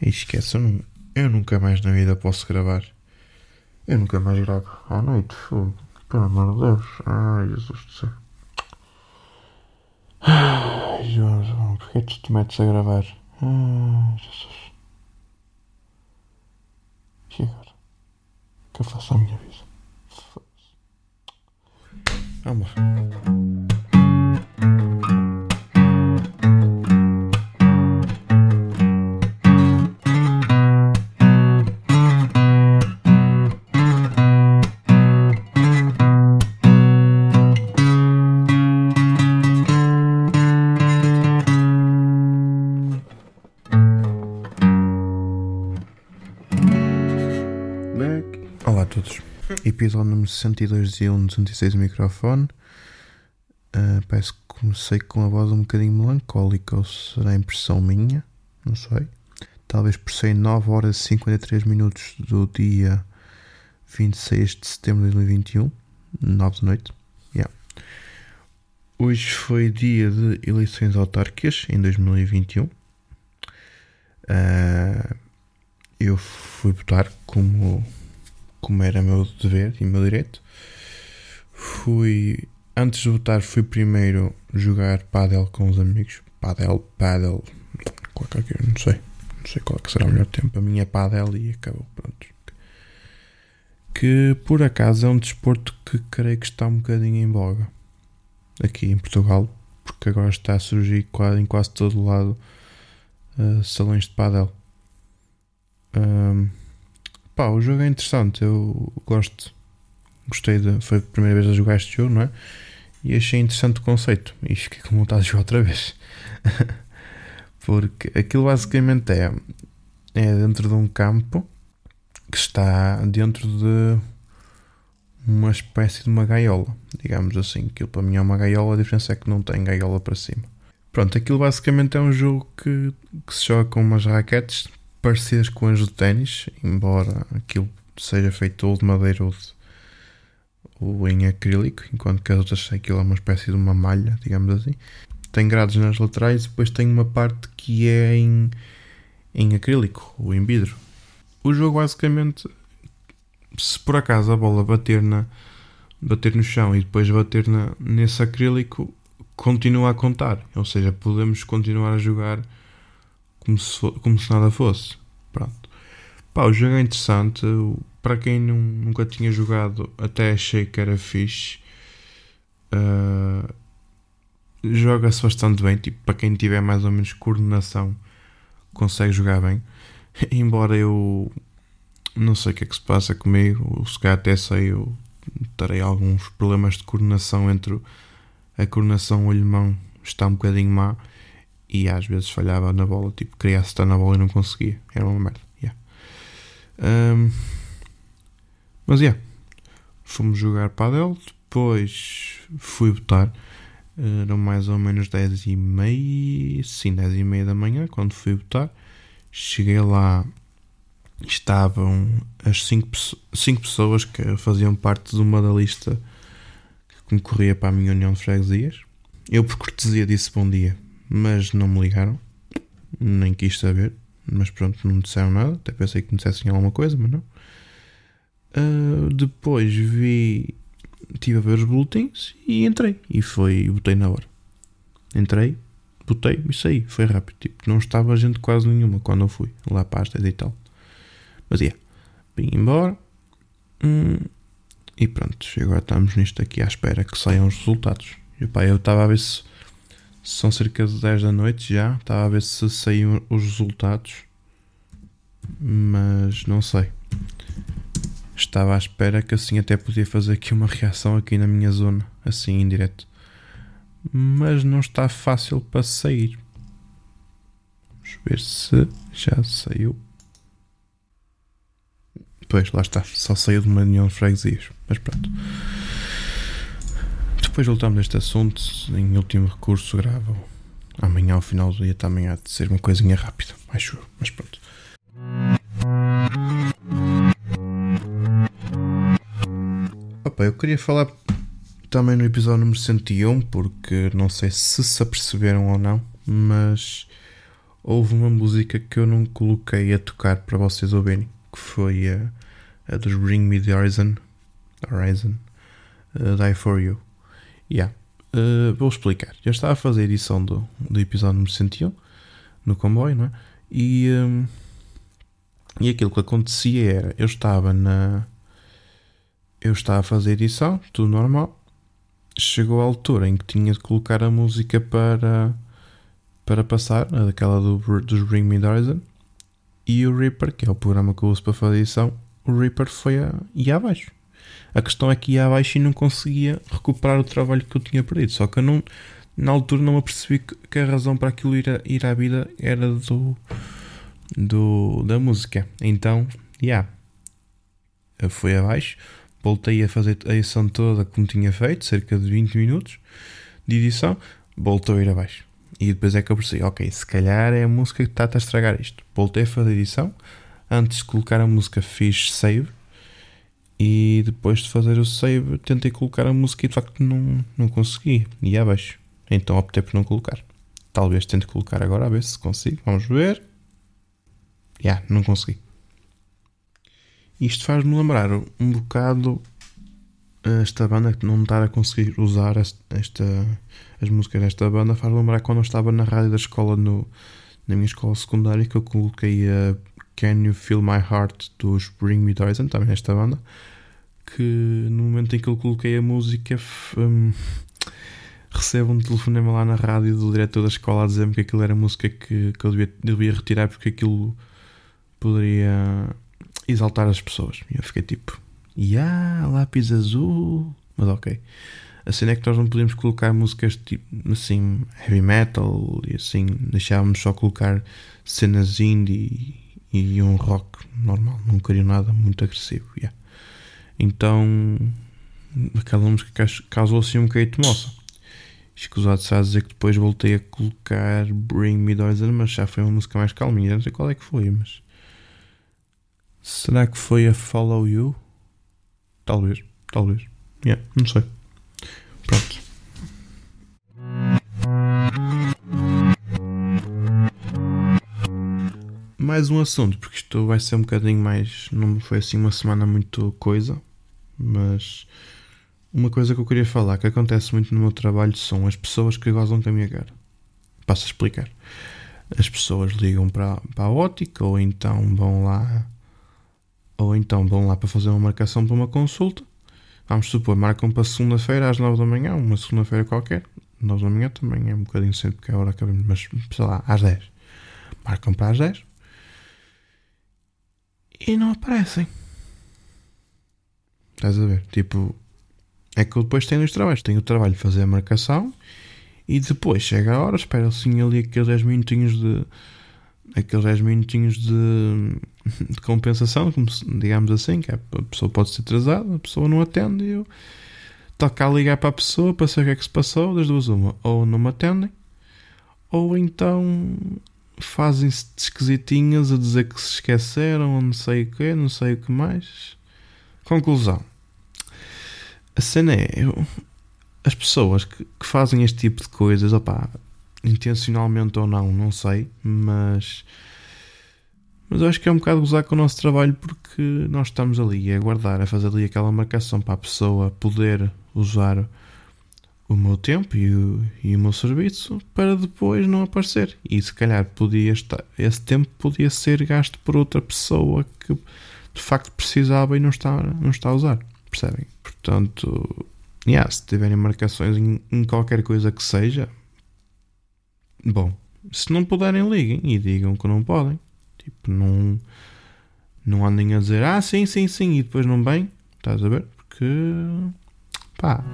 E esquece, eu, não, eu nunca mais na vida posso gravar. Eu nunca mais gravo à noite, fogo. Pelo amor de Deus. Ai, Jesus do céu. Ai, João, porquê tu te metes a gravar? Ai, Jesus. E agora? O que eu faço à minha vida? Vamos Episódio número 62 de 1 206 o microfone. Uh, parece que comecei com a voz um bocadinho melancólica, ou será impressão minha? Não sei. Talvez por ser 9 horas e 53 minutos do dia 26 de setembro de 2021, 9 da noite. Yeah. Hoje foi dia de eleições autárquicas em 2021. Uh, eu fui votar como como era meu dever e meu direito. Fui, antes de votar, fui primeiro jogar padel com os amigos. Padel, padel, qualquer, não sei, não sei qual é será o melhor tempo. A minha é padel e acabou, pronto. Que por acaso é um desporto que creio que está um bocadinho em voga aqui em Portugal, porque agora está a surgir em quase todo lado uh, salões de padel. Um, Pá, o jogo é interessante, eu gosto. Gostei de. Foi a primeira vez a jogar este jogo, não é? E achei interessante o conceito. E fiquei com vontade de jogar outra vez. Porque aquilo basicamente é. É dentro de um campo que está dentro de uma espécie de uma gaiola, digamos assim. Aquilo para mim é uma gaiola, a diferença é que não tem gaiola para cima. Pronto, aquilo basicamente é um jogo que, que se joga com umas raquetes parecidas com as do ténis, embora aquilo seja feito ou de madeira ou, de, ou em acrílico, enquanto que as outras aquilo é uma espécie de uma malha, digamos assim. Tem grades nas laterais e depois tem uma parte que é em, em acrílico ou em vidro. O jogo basicamente, se por acaso a bola bater, na, bater no chão e depois bater na, nesse acrílico, continua a contar. Ou seja, podemos continuar a jogar como se, como se nada fosse. Pronto. Pá, o jogo é interessante. Para quem não, nunca tinha jogado, até achei que era fixe. Uh, Joga-se bastante bem. Tipo, para quem tiver mais ou menos coordenação, consegue jogar bem. Embora eu não sei o que é que se passa comigo, se calhar até sei, eu terei alguns problemas de coordenação entre a coordenação olho-mão está um bocadinho má e às vezes falhava na bola, tipo, queria acertar na bola e não conseguia. Era uma merda. Yeah. Um, mas yeah, fomos jogar padel, depois fui votar. Eram mais ou menos 10 e meia, sim, 10 e meia da manhã, quando fui votar. Cheguei lá, estavam as 5 cinco, pessoas que faziam parte de uma da lista que concorria para a minha união de freguesias. Eu, por cortesia, disse bom dia mas não me ligaram, nem quis saber, mas pronto, não me disseram nada, até pensei que me dissessem alguma coisa, mas não. Uh, depois vi, estive a ver os boletins e entrei, e foi, botei na hora. Entrei, botei e saí, foi rápido, tipo, não estava gente quase nenhuma quando eu fui, lá para as 10 e tal. Mas é, yeah, vim embora, hum, e pronto, agora estamos nisto aqui à espera que saiam os resultados. E pá, eu estava a ver se são cerca de 10 da noite já. Estava a ver se saíam os resultados. Mas não sei. Estava à espera que assim até podia fazer aqui uma reação aqui na minha zona, assim em direto. Mas não está fácil para sair. Vamos ver se já saiu. Pois, lá está. Só saiu de uma união de freguesias. Mas pronto. Depois voltamos neste assunto. Em último recurso, gravo amanhã ao final do dia também há de ser uma coisinha rápida, acho mas pronto. Opa, eu queria falar também no episódio número 101, porque não sei se se aperceberam ou não, mas houve uma música que eu não coloquei a tocar para vocês ouvirem, que foi a, a dos Bring Me the Horizon, Horizon uh, Die For You. Yeah. Uh, vou explicar. Eu estava a fazer a edição do, do episódio número 101 no comboio, não é? E, um, e aquilo que acontecia era: eu estava na. Eu estava a fazer a edição, tudo normal. Chegou a altura em que tinha de colocar a música para, para passar, aquela do, dos Bring Me Horizon. E o Reaper, que é o programa que eu uso para fazer a edição, o Reaper foi a, ia abaixo. A questão é que ia abaixo e não conseguia recuperar o trabalho que eu tinha perdido. Só que eu não, na altura não me apercebi que a razão para aquilo ir, a, ir à vida era do, do da música. Então, já. Yeah, eu fui abaixo, voltei a fazer a edição toda como tinha feito, cerca de 20 minutos de edição, voltou a ir abaixo. E depois é que eu percebi, ok, se calhar é a música que está a estragar isto. Voltei a fazer a edição, antes de colocar a música fiz save e depois de fazer o save tentei colocar a música e de facto não, não consegui. E abaixo. Então optei por não colocar. Talvez tente colocar agora a ver se consigo. Vamos ver. Já, yeah, não consegui. Isto faz-me lembrar um bocado esta banda que não estar a conseguir usar esta, as músicas desta banda faz lembrar quando eu estava na rádio da escola no, na minha escola secundária que eu coloquei a Can You Feel My Heart dos Bring Me Horizon, também nesta banda, que no momento em que eu coloquei a música um, recebo um telefonema lá na rádio do diretor da escola a dizer-me que aquilo era música que, que eu devia, devia retirar porque aquilo poderia exaltar as pessoas. E eu fiquei tipo, yeah, lápis azul, mas ok. A cena é que nós não podemos colocar músicas tipo assim, heavy metal e assim, deixávamos só colocar cenas indie e um rock normal, não queria nada muito agressivo. Yeah. Então, aquela música causou assim um bocadinho de moça. Escusado se a dizer que depois voltei a colocar Bring Me Horizon, mas já foi uma música mais calminha. Não sei qual é que foi, mas. Será que foi a Follow You? Talvez, talvez. Yeah, não sei. Mais um assunto, porque isto vai ser um bocadinho mais. Não foi assim uma semana muito coisa, mas uma coisa que eu queria falar que acontece muito no meu trabalho são as pessoas que gozam com a minha cara. Passo a explicar. As pessoas ligam para, para a ótica ou então vão lá ou então vão lá para fazer uma marcação para uma consulta. Vamos supor, marcam para segunda-feira às 9 da manhã, uma segunda-feira qualquer. 9 da manhã também é um bocadinho cedo porque é a hora que abrimos, mas sei lá, às 10. Marcam para às 10 e não aparecem. Estás a ver? Tipo, é que eu depois tenho os trabalhos. Tenho o trabalho de fazer a marcação e depois chega a hora, espera assim ali aqueles 10 minutinhos de. aqueles 10 minutinhos de, de compensação, como digamos assim, que a pessoa pode ser atrasada, a pessoa não atende e eu toca a ligar para a pessoa para saber o que é que se passou, das duas uma, ou não me atendem, ou então fazem-se esquisitinhas a dizer que se esqueceram, não sei o que, não sei o que mais. Conclusão. A cena é. Eu, as pessoas que, que, fazem este tipo de coisas, opá, intencionalmente ou não, não sei, mas. Mas eu acho que é um bocado gozar com o nosso trabalho porque nós estamos ali a aguardar, a fazer ali aquela marcação para a pessoa poder usar o meu tempo e o, e o meu serviço para depois não aparecer. E se calhar podia estar, esse tempo podia ser gasto por outra pessoa que de facto precisava e não está, não está a usar. Percebem? Portanto, yeah, se tiverem marcações em, em qualquer coisa que seja, bom, se não puderem, liguem e digam que não podem. Tipo, não, não andem a dizer ah, sim, sim, sim, e depois não vêm. Estás a ver? Porque pá.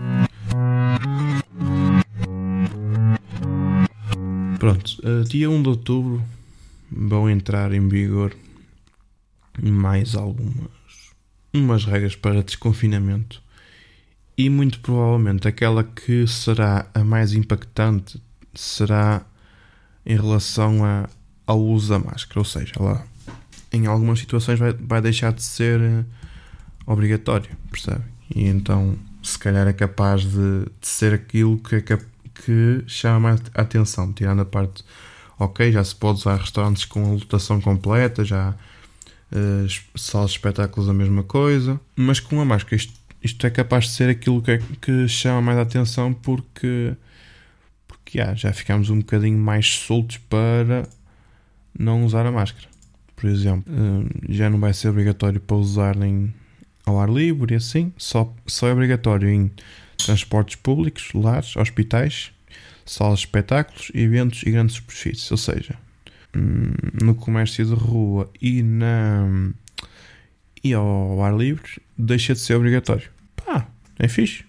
Pronto, uh, dia 1 de outubro vão entrar em vigor mais algumas umas regras para desconfinamento e muito provavelmente aquela que será a mais impactante será em relação a, ao uso da máscara, ou seja, lá em algumas situações vai, vai deixar de ser uh, obrigatório, percebe? E então se calhar é capaz de, de ser aquilo que, é que chama a atenção, tirando a parte ok, já se pode usar restaurantes com a lotação completa, já uh, salas de espetáculos a mesma coisa, mas com a máscara isto, isto é capaz de ser aquilo que, é, que chama mais a atenção porque, porque yeah, já ficamos um bocadinho mais soltos para não usar a máscara. Por exemplo, uh, já não vai ser obrigatório para usar em, ao ar livre e assim, só, só é obrigatório em transportes públicos, lares, hospitais, salas de espetáculos, eventos e grandes superfícies. Ou seja, hum, no comércio de rua e, na, e ao ar livre deixa de ser obrigatório. Pá, é fixe.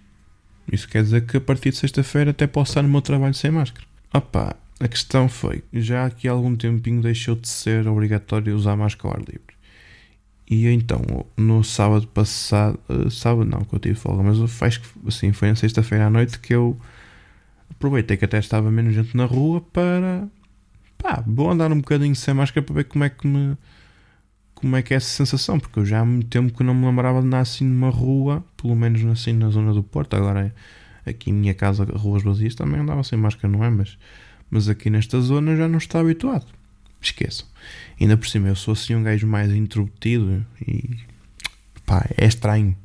Isso quer dizer que a partir de sexta-feira até posso estar no meu trabalho sem máscara. Opa, a questão foi, já aqui há algum tempinho deixou de ser obrigatório usar máscara ao ar livre. E então, no sábado passado, uh, sábado não, que eu tive folga, mas faz assim, foi na sexta-feira à noite que eu aproveitei que até estava menos gente na rua para pá, vou andar um bocadinho sem máscara para ver como é que me como é que é essa sensação, porque eu já há muito tempo que não me lembrava de andar assim numa rua, pelo menos assim na zona do Porto, agora aqui em minha casa, ruas vazias, também andava sem máscara, não é? Mas, mas aqui nesta zona já não estava habituado. Esqueçam. Ainda por cima, eu sou assim um gajo mais introvertido e pá, é estranho.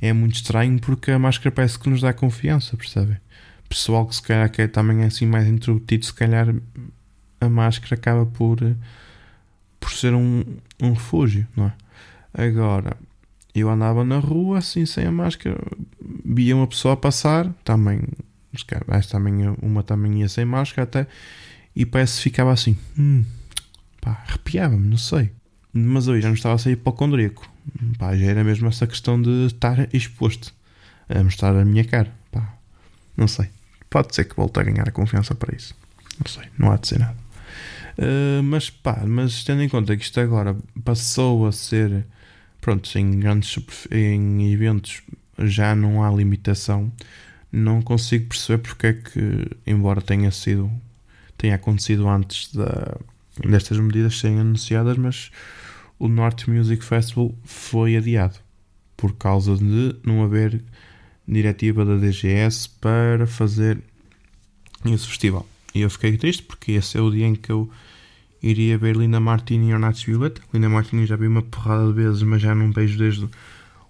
É muito estranho porque a máscara parece que nos dá confiança, percebem? pessoal que se calhar que é, também assim mais introvertido, se calhar a máscara acaba por, por ser um, um refúgio, não é? Agora, eu andava na rua assim sem a máscara, via uma pessoa passar, também, também uma também ia sem máscara até, e parece que ficava assim, hum, pá, arrepiava-me, não sei. Mas eu já não estava a sair condrico pá, já era mesmo essa questão de estar exposto a mostrar a minha cara, pá, não sei. Pode ser que volte a ganhar a confiança para isso. Não sei, não há de ser nada. Uh, mas pá, mas tendo em conta que isto agora passou a ser pronto, em grandes em eventos já não há limitação, não consigo perceber porque é que, embora tenha sido tenha acontecido antes da, destas medidas serem anunciadas, mas o North Music Festival foi adiado por causa de não haver diretiva da DGS para fazer esse festival. E eu fiquei triste porque esse é o dia em que eu iria ver Linda Martini e Ornatos Violeta. Linda Martini já vi uma porrada de vezes, mas já não vejo desde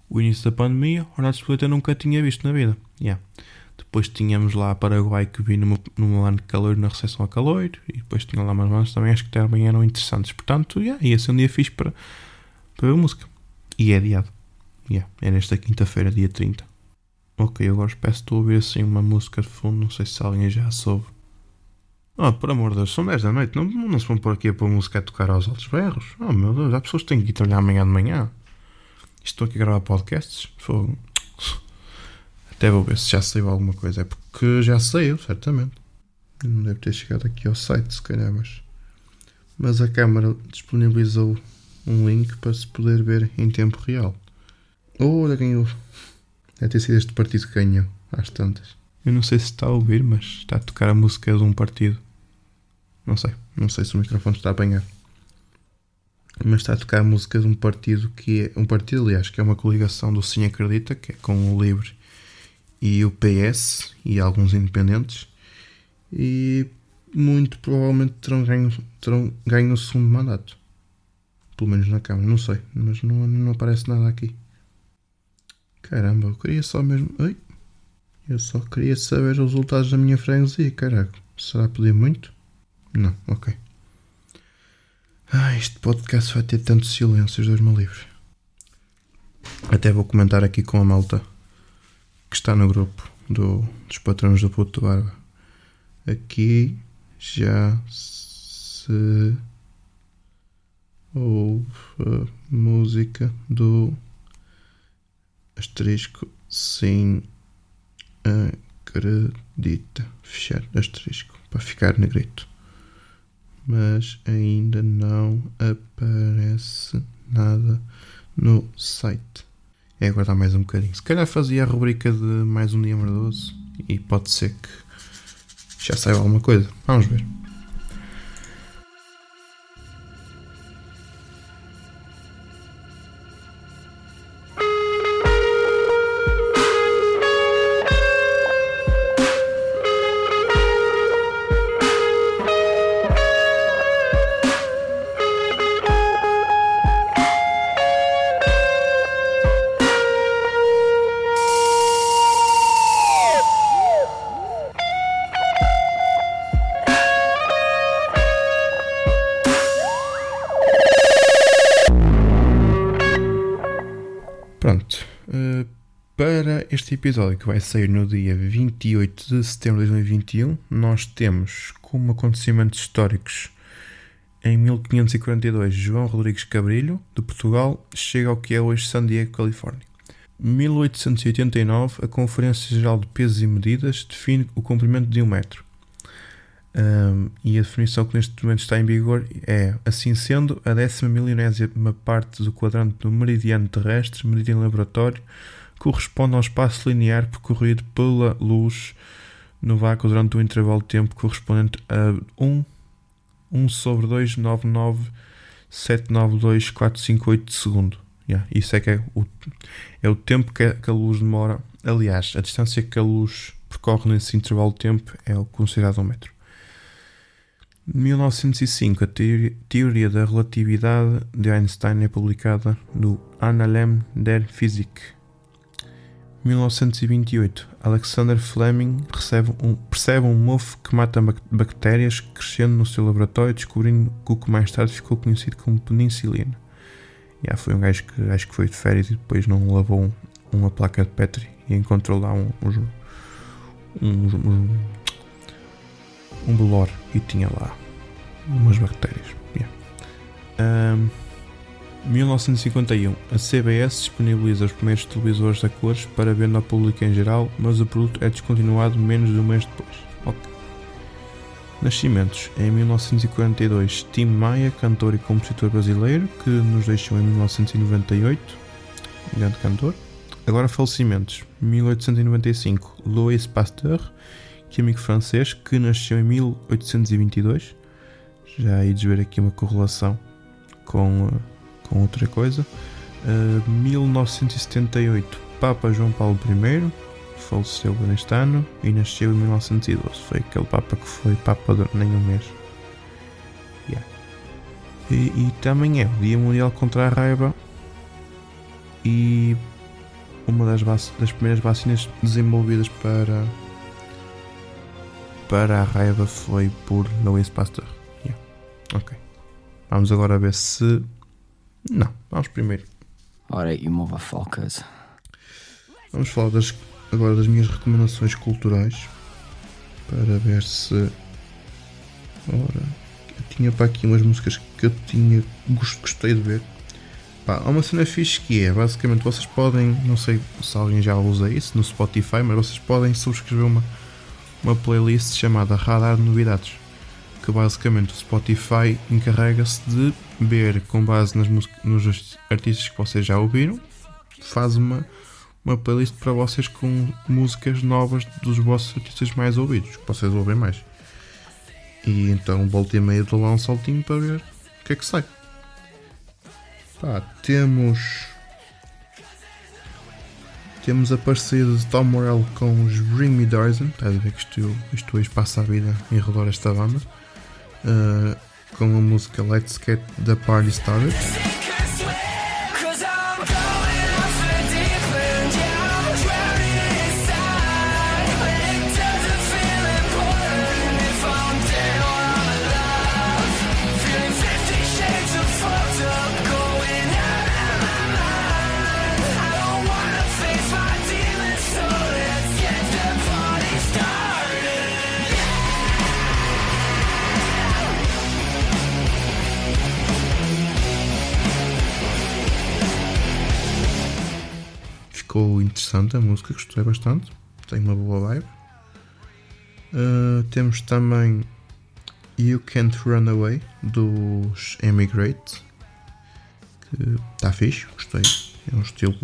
o início da pandemia. Ornatos Violeta nunca tinha visto na vida. Yeah. Depois tínhamos lá Paraguai que vi numa, num ano de calor na recepção a calor. E depois tinha lá mais bandas também, acho que também eram interessantes. Portanto, yeah, ia ser um dia fixe para, para ver música. E é adiado. Yeah, é nesta quinta-feira, dia 30. Ok, agora peço estou a ouvir assim uma música de fundo, não sei se alguém já soube. Oh, por amor de Deus, são 10 da noite, não, não se vão pôr aqui a pôr música a tocar aos altos berros. Oh meu Deus, há pessoas que têm que ir trabalhar amanhã de manhã. Estou aqui a gravar podcasts. Fogo. Até vou ver se já saiu alguma coisa. É porque já saiu, certamente. Não deve ter chegado aqui ao site, se calhar, mas. Mas a câmara disponibilizou um link para se poder ver em tempo real. Oh, olha quem ouve. Deve ter sido este partido que ganhou, às tantas. Eu não sei se está a ouvir, mas está a tocar a música de um partido. Não sei, não sei se o microfone está a apanhar. Mas está a tocar a música de um partido que é. Um partido, aliás, que é uma coligação do Sim Acredita, que é com o Livre e o PS e alguns independentes. E muito provavelmente terão ganho, terão ganho o segundo mandato. Pelo menos na Câmara, não sei, mas não, não aparece nada aqui. Caramba, eu queria só mesmo. Ai, eu só queria saber os resultados da minha freguesia, caraca. Será pedir muito? Não, ok. Ah, este podcast vai ter tantos silêncios, Deus-me livre. Até vou comentar aqui com a malta que está no grupo do, dos patrões do Puto Barba. Aqui já se ouve a música do asterisco sim acredita. Fechar asterisco para ficar negrito. Mas ainda não aparece nada no site. É aguardar mais um bocadinho. Se calhar fazia a rubrica de mais um dia merdoso e pode ser que já saiba alguma coisa. Vamos ver. Para este episódio que vai sair no dia 28 de setembro de 2021, nós temos como acontecimentos históricos em 1542 João Rodrigues Cabrilho, de Portugal, chega ao que é hoje San Diego, Califórnia. 1889, a Conferência Geral de Pesos e Medidas define o comprimento de um metro. Um, e a definição que neste momento está em vigor é, assim sendo, a décima milionésima parte do quadrante do meridiano terrestre, meridiano laboratório, corresponde ao espaço linear percorrido pela luz no vácuo durante um intervalo de tempo correspondente a 1, 1 sobre 2, 99, 792, 458 de segundo. Yeah, isso é que é o, é o tempo que a, que a luz demora. Aliás, a distância que a luz percorre nesse intervalo de tempo é o considerado um metro. 1905, a teoria da relatividade de Einstein é publicada no Annalen der Physik. 1928, Alexander Fleming um, percebe um mofo que mata bactérias crescendo no seu laboratório, descobrindo o que mais tarde ficou conhecido como penicilina. Yeah, foi um gajo que acho que foi de férias e depois não lavou um, uma placa de Petri e encontrou lá um, um, um, um, belor e tinha lá umas bactérias. Yeah. Um, 1951, a CBS disponibiliza os primeiros televisores a cores para venda ao público em geral, mas o produto é descontinuado menos de um mês depois. Okay. Nascimentos: em 1942, Tim Maia, cantor e compositor brasileiro, que nos deixou em 1998, grande cantor. Agora falecimentos: 1895, Louis Pasteur, químico francês, que nasceu em 1822. Já aí de ver aqui uma correlação com, eh, com outra coisa. Uh, 1978, Papa João Paulo I, faleceu neste ano e nasceu em 1912. Foi aquele Papa que foi Papa durante nem um mês. Yeah. E, e, também é o Dia Mundial contra a Raiva e uma das, das primeiras vacinas desenvolvidas para para a raiva foi por Louis Pasteur. Yeah. Ok. Vamos agora ver se. Não, vamos primeiro. Alright, you motherfuckers. Vamos falar das agora das minhas recomendações culturais para ver se. Ora, eu tinha para aqui umas músicas que eu tinha gostei de ver. Pá, há uma cena fixe que é, basicamente vocês podem, não sei se alguém já usa isso no Spotify, mas vocês podem subscrever uma, uma playlist chamada Radar de Novidades. Que basicamente o Spotify encarrega-se de ver com base nas nos artistas que vocês já ouviram, faz uma, uma playlist para vocês com músicas novas dos vossos artistas mais ouvidos, que vocês ouvem mais. E então volta e meia dou lá um saltinho para ver o que é que sai. Pá, temos. Temos a parceria de Tom Morello com os Bring Me Dozen. Estás a ver que isto, isto hoje passa a vida em redor esta banda. Uh, com a música Let's Get the Party Started. Interessante a música, gostei bastante. Tem uma boa vibe. Uh, temos também You Can't Run Away dos Emigrate, que está fixe, gostei. É um estilo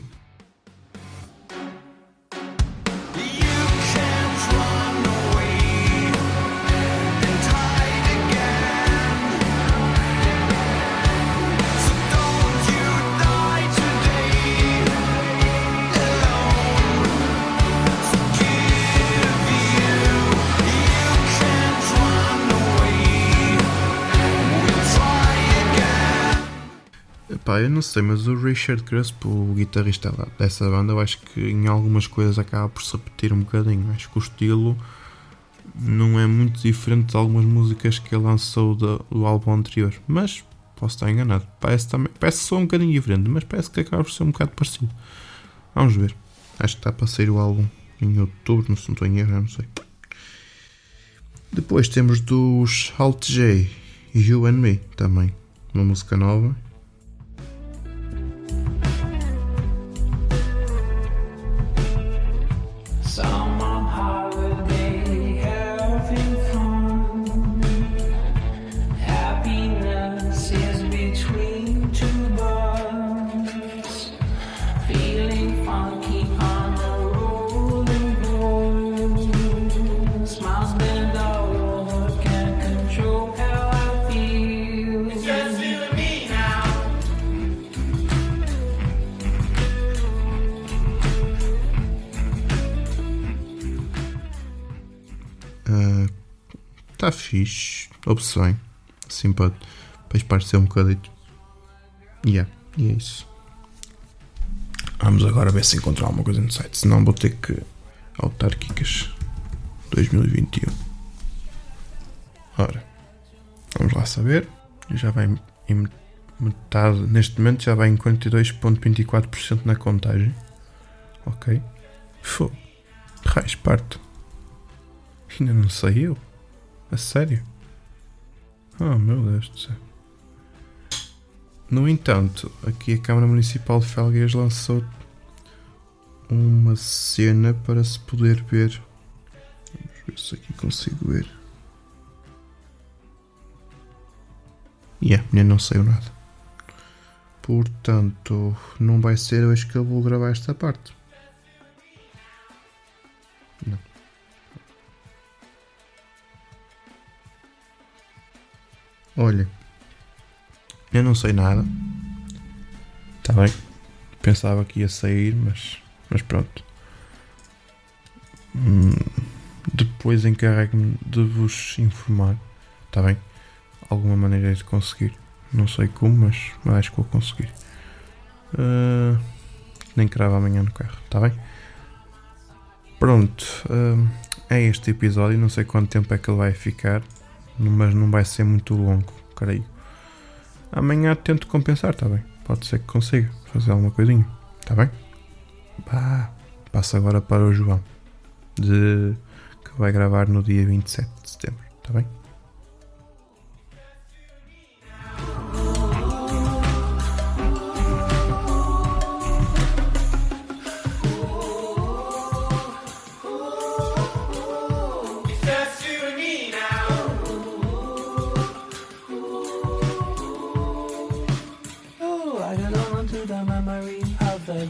Eu não sei, mas o Richard Crespo, o guitarrista dessa banda, eu acho que em algumas coisas acaba por se repetir um bocadinho. Acho que o estilo não é muito diferente de algumas músicas que ele lançou do, do álbum anterior. Mas posso estar enganado. Parece, também, parece só um bocadinho diferente, mas parece que acaba por ser um bocado parecido. Vamos ver. Acho que está para sair o álbum em outubro, não estou em erro, não sei. Depois temos dos Halt J, You and Me, também. Uma música nova. Bem. Assim para, para esparecer um bocadito. Yeah, e é isso. Vamos agora ver se encontrar alguma coisa no site. Senão vou ter que. Autárquicas 2021. Ora, vamos lá saber. Já vai em metade. Neste momento já vai em 42,24% na contagem. Ok. Fogo. Raios, parto. Ainda não saiu? A sério? Oh meu Deus do céu. No entanto, aqui a Câmara Municipal de Felgueiras lançou uma cena para se poder ver. Vamos ver se aqui consigo ver. E yeah, ainda não saiu nada. Portanto, não vai ser hoje que eu vou gravar esta parte. Olha, eu não sei nada. Está bem? Pensava que ia sair, mas, mas pronto. Hum, depois encarrego-me de vos informar. Está bem? Alguma maneira de conseguir. Não sei como, mas acho que vou conseguir. Ah, nem cravo amanhã no carro. Está bem? Pronto. ah, é este episódio. Não sei quanto tempo é que ele vai ficar. Mas não vai ser muito longo, creio. Amanhã tento compensar, está bem? Pode ser que consiga fazer alguma coisinha, está bem? Pá, passo agora para o João, de, que vai gravar no dia 27 de setembro, está bem?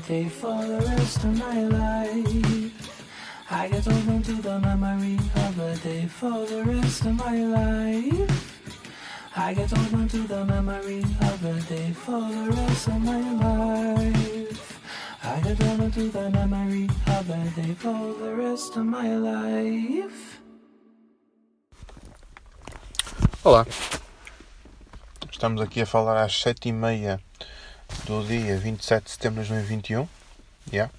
Of for the rest of my life. I get hold on to the memory of the day for the rest of my life. I get hold on to the memory of the day for the rest of my life. I get hold on to the memory of the day for the rest of my life. Olá, estamos aqui a falar às 7h30 do dia 27 de setembro de 2021. Yeah.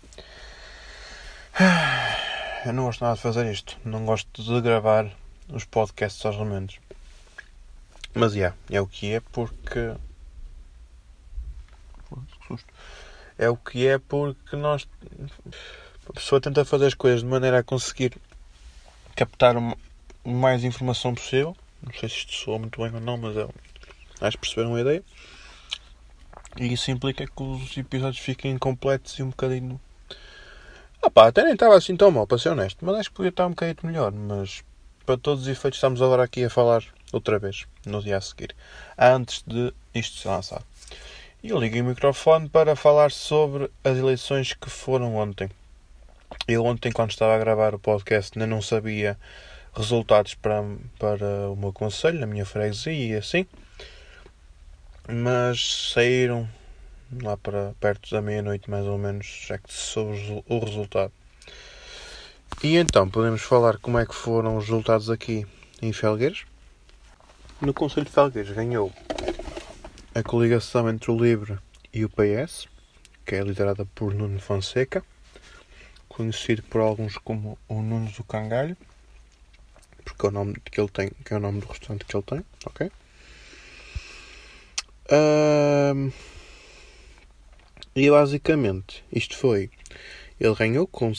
Eu não gosto nada de fazer isto, não gosto de gravar os podcasts aos remendos. Mas yeah, é o que é porque. Que susto. É o que é porque nós. A pessoa tenta fazer as coisas de maneira a conseguir captar o mais informação possível. Não sei se isto soa muito bem ou não, mas eu acho que perceberam a ideia. E isso implica que os episódios fiquem incompletos e um bocadinho. Ah pá, até nem estava assim tão mal, para ser honesto, mas acho que podia estar um bocadinho melhor. Mas para todos os efeitos, estamos agora aqui a falar outra vez, no dia a seguir, antes de isto ser lançado. E liguei o microfone para falar sobre as eleições que foram ontem. Eu ontem, quando estava a gravar o podcast, ainda não sabia resultados para, para o meu conselho, na minha freguesia e assim. Mas saíram lá para perto da meia-noite, mais ou menos, já que se soube o resultado. E então podemos falar como é que foram os resultados aqui em Felgueiras. No Conselho de Felgueiras ganhou a coligação entre o Livre e o PS, que é liderada por Nuno Fonseca, conhecido por alguns como o Nuno do Cangalho porque é o nome que ele tem, que é o nome do restaurante que ele tem, ok? Ahm, E basicamente, isto foi. Ele ganhou com,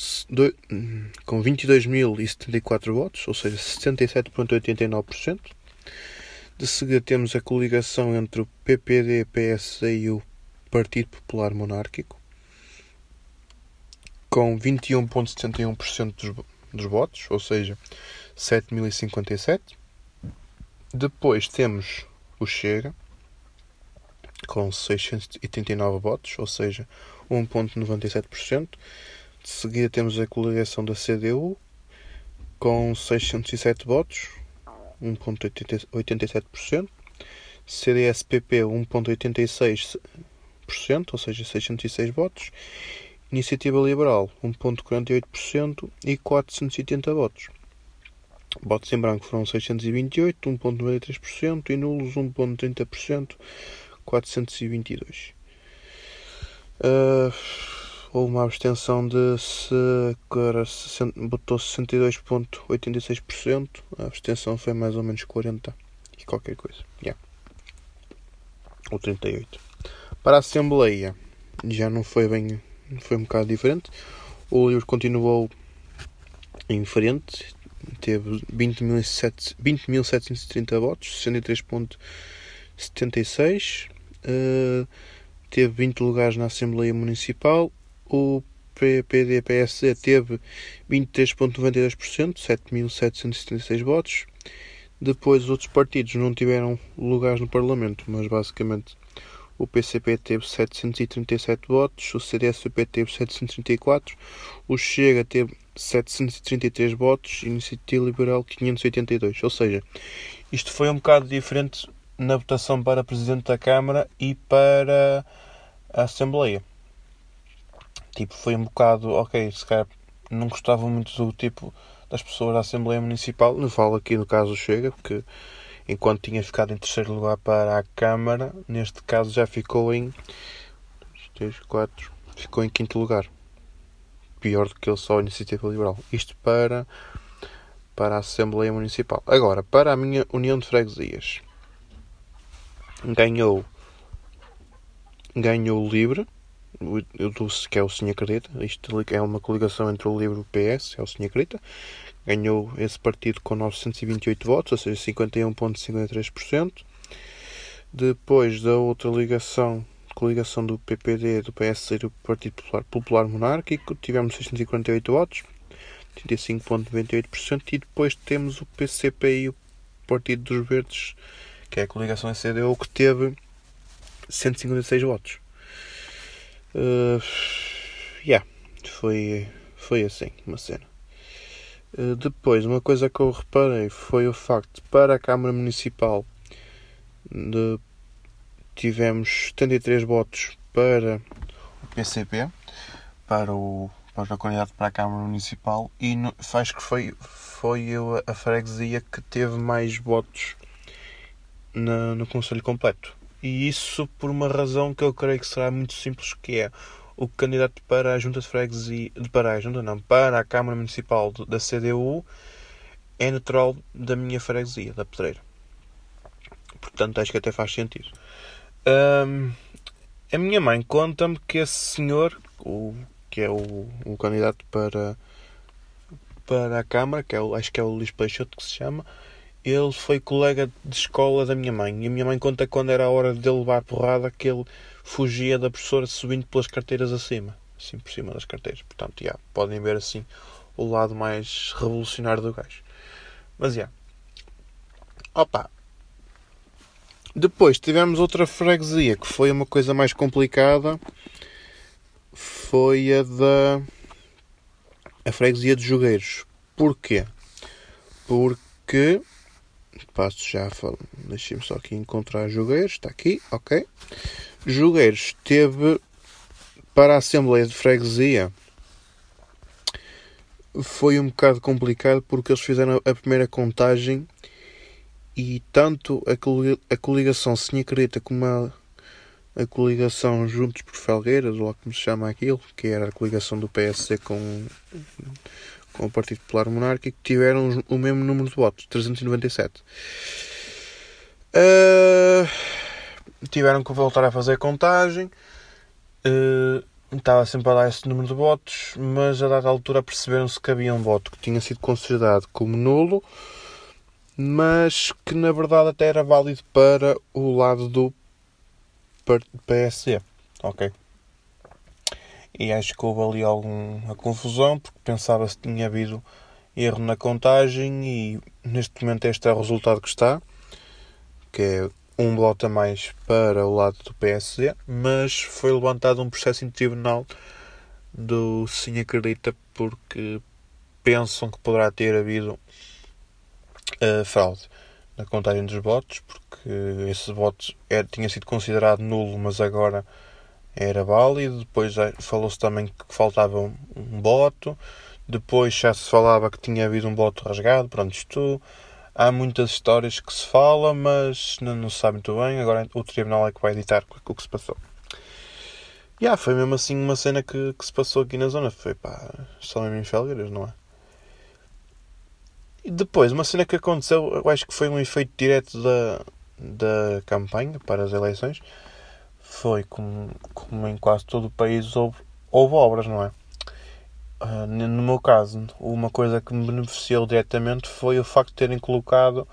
com 22.074 votos, ou seja, 77,89%. De seguida temos a coligação entre o PPD, PSD e o Partido Popular Monárquico, com 21,71% dos, dos votos, ou seja, 7.057. Depois temos o Chega, com 689 votos, ou seja, 1,97%. De seguida temos a coligação da CDU, com 607 votos, 1,87%. CDS-PP, 1,86%, ou seja, 606 votos. Iniciativa Liberal, 1,48% e 480 votos. Votos em branco foram 628, 1,93% e nulos 1,30%, 422. Uh, houve uma abstenção de se, agora, 60 botou 62,86%. A abstenção foi mais ou menos 40 e qualquer coisa. Yeah. Ou 38. Para a Assembleia já não foi bem. Foi um bocado diferente. O livro continuou em frente. Teve 20.730 20 votos, 63,76. Uh, teve 20 lugares na Assembleia Municipal. O PPD-PSD teve 23,92%, 7.776 votos. Depois, os outros partidos não tiveram lugares no Parlamento, mas basicamente o PCP teve 737 votos, o CDS-PP teve 734, o Chega teve 733 votos e a Iniciativa Liberal 582. Ou seja, isto foi um bocado diferente na votação para Presidente da Câmara e para a Assembleia. Tipo, foi um bocado, ok, se calhar não gostava muito do tipo das pessoas da Assembleia Municipal, não falo aqui no caso Chega, porque enquanto tinha ficado em terceiro lugar para a Câmara, neste caso já ficou em 3, 4, ficou em quinto lugar. Pior do que ele só a Iniciativa Liberal. Isto para, para a Assembleia Municipal. Agora, para a minha União de Freguesias ganhou ganhou o Livre eu disse que é o Sim Acredita. Isto é uma coligação entre o Livre e o PS é o Sim Acredita. Ganhou esse partido com 928 votos ou seja 51.53% depois da outra ligação coligação do PPD do PS e do Partido Popular, Popular Monárquico tivemos 648 votos 35.98% e depois temos o PCP e o Partido dos Verdes que é a coligação CDU, que teve 156 votos. Uh, yeah, foi, foi assim, uma cena. Uh, depois, uma coisa que eu reparei foi o facto para a Câmara Municipal de, tivemos 73 votos para o PCP, para o, para o candidato para a Câmara Municipal, e no, acho que foi, foi eu, a freguesia que teve mais votos na, no Conselho completo. E isso por uma razão que eu creio que será muito simples, que é o candidato para a Junta de Freguesia, para a Junta não, para a Câmara Municipal da CDU é natural da minha freguesia, da Pedreira. Portanto, acho que até faz sentido. Um, a minha mãe conta-me que esse senhor, o, que é o, o candidato para, para a Câmara, que é acho que é o Luís Peixoto que se chama, ele foi colega de escola da minha mãe. E a minha mãe conta quando era a hora de ele levar porrada que ele fugia da professora subindo pelas carteiras acima. Assim por cima das carteiras. Portanto, já, podem ver assim o lado mais revolucionário do gajo. Mas já. Opa. Depois tivemos outra freguesia que foi uma coisa mais complicada. Foi a da. A freguesia de Jogueiros. Porquê? Porque passo já a Deixem-me só aqui encontrar Jogueiros. Está aqui, ok. Jogueiros teve para a Assembleia de Freguesia. Foi um bocado complicado porque eles fizeram a primeira contagem e tanto a coligação Sim Acredita como a, a coligação Juntos por Felgueiras, ou como se chama aquilo, que era a coligação do PSC com, com o Partido Popular Monárquico, tiveram o mesmo número de votos, 397. Uh, tiveram que voltar a fazer contagem eh, estava sempre a dar esse número de votos, mas a dada altura perceberam-se que havia um voto que tinha sido considerado como nulo, mas que na verdade até era válido para o lado do PSD. Ok? E acho que houve ali alguma confusão, porque pensava-se que tinha havido erro na contagem e neste momento este é o resultado que está, que é um voto a mais para o lado do PSD, mas foi levantado um processo em tribunal do Sim Acredita porque pensam que poderá ter havido uh, fraude na contagem dos votos, porque esse voto era, tinha sido considerado nulo, mas agora era válido. Depois falou-se também que faltava um, voto. Depois já se falava que tinha havido um voto rasgado. Pronto, isto há muitas histórias que se fala, mas não, não se sabe muito bem. Agora o tribunal é que vai editar o que se passou. E yeah, foi mesmo assim uma cena que, que se passou aqui na zona. Foi pá, só mesmo em Felgueiras, não é? E depois, uma cena que aconteceu, eu acho que foi um efeito direto da, da campanha para as eleições, foi como, como em quase todo o país houve, houve obras, não é? Uh, no meu caso, uma coisa que me beneficiou diretamente foi o facto de terem colocado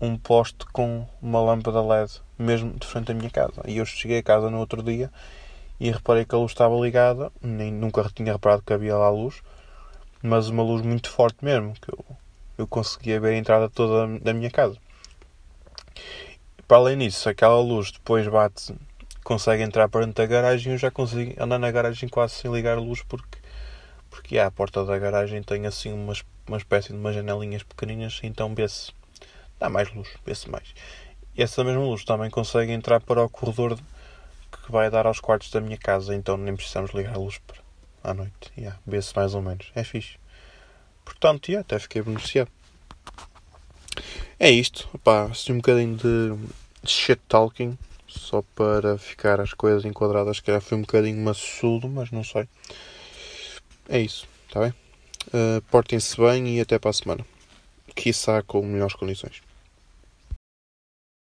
um poste com uma lâmpada LED mesmo de frente à minha casa. E eu cheguei a casa no outro dia e reparei que a luz estava ligada, nem nunca tinha reparado que havia lá luz, mas uma luz muito forte mesmo, que eu, eu conseguia ver a entrada toda da minha casa. Para além disso, aquela luz depois bate, consegue entrar para dentro da garagem eu já consigo andar na garagem quase sem ligar a luz porque porque a porta da garagem tem assim umas, uma espécie de umas janelinhas pequeninas, então vê-se, dá mais luz, vê-se mais. E essa mesma luz também consegue entrar para o corredor que vai dar aos quartos da minha casa, então nem precisamos ligar a luz para, à noite. Yeah, vê-se mais ou menos, é fixe. Portanto, até fiquei beneficiado. É isto, pá, assim um bocadinho de shit talking, só para ficar as coisas enquadradas, que foi um bocadinho maçudo, mas não sei. É isso, está bem? Uh, Portem-se bem e até para a semana. Quiçá com melhores condições.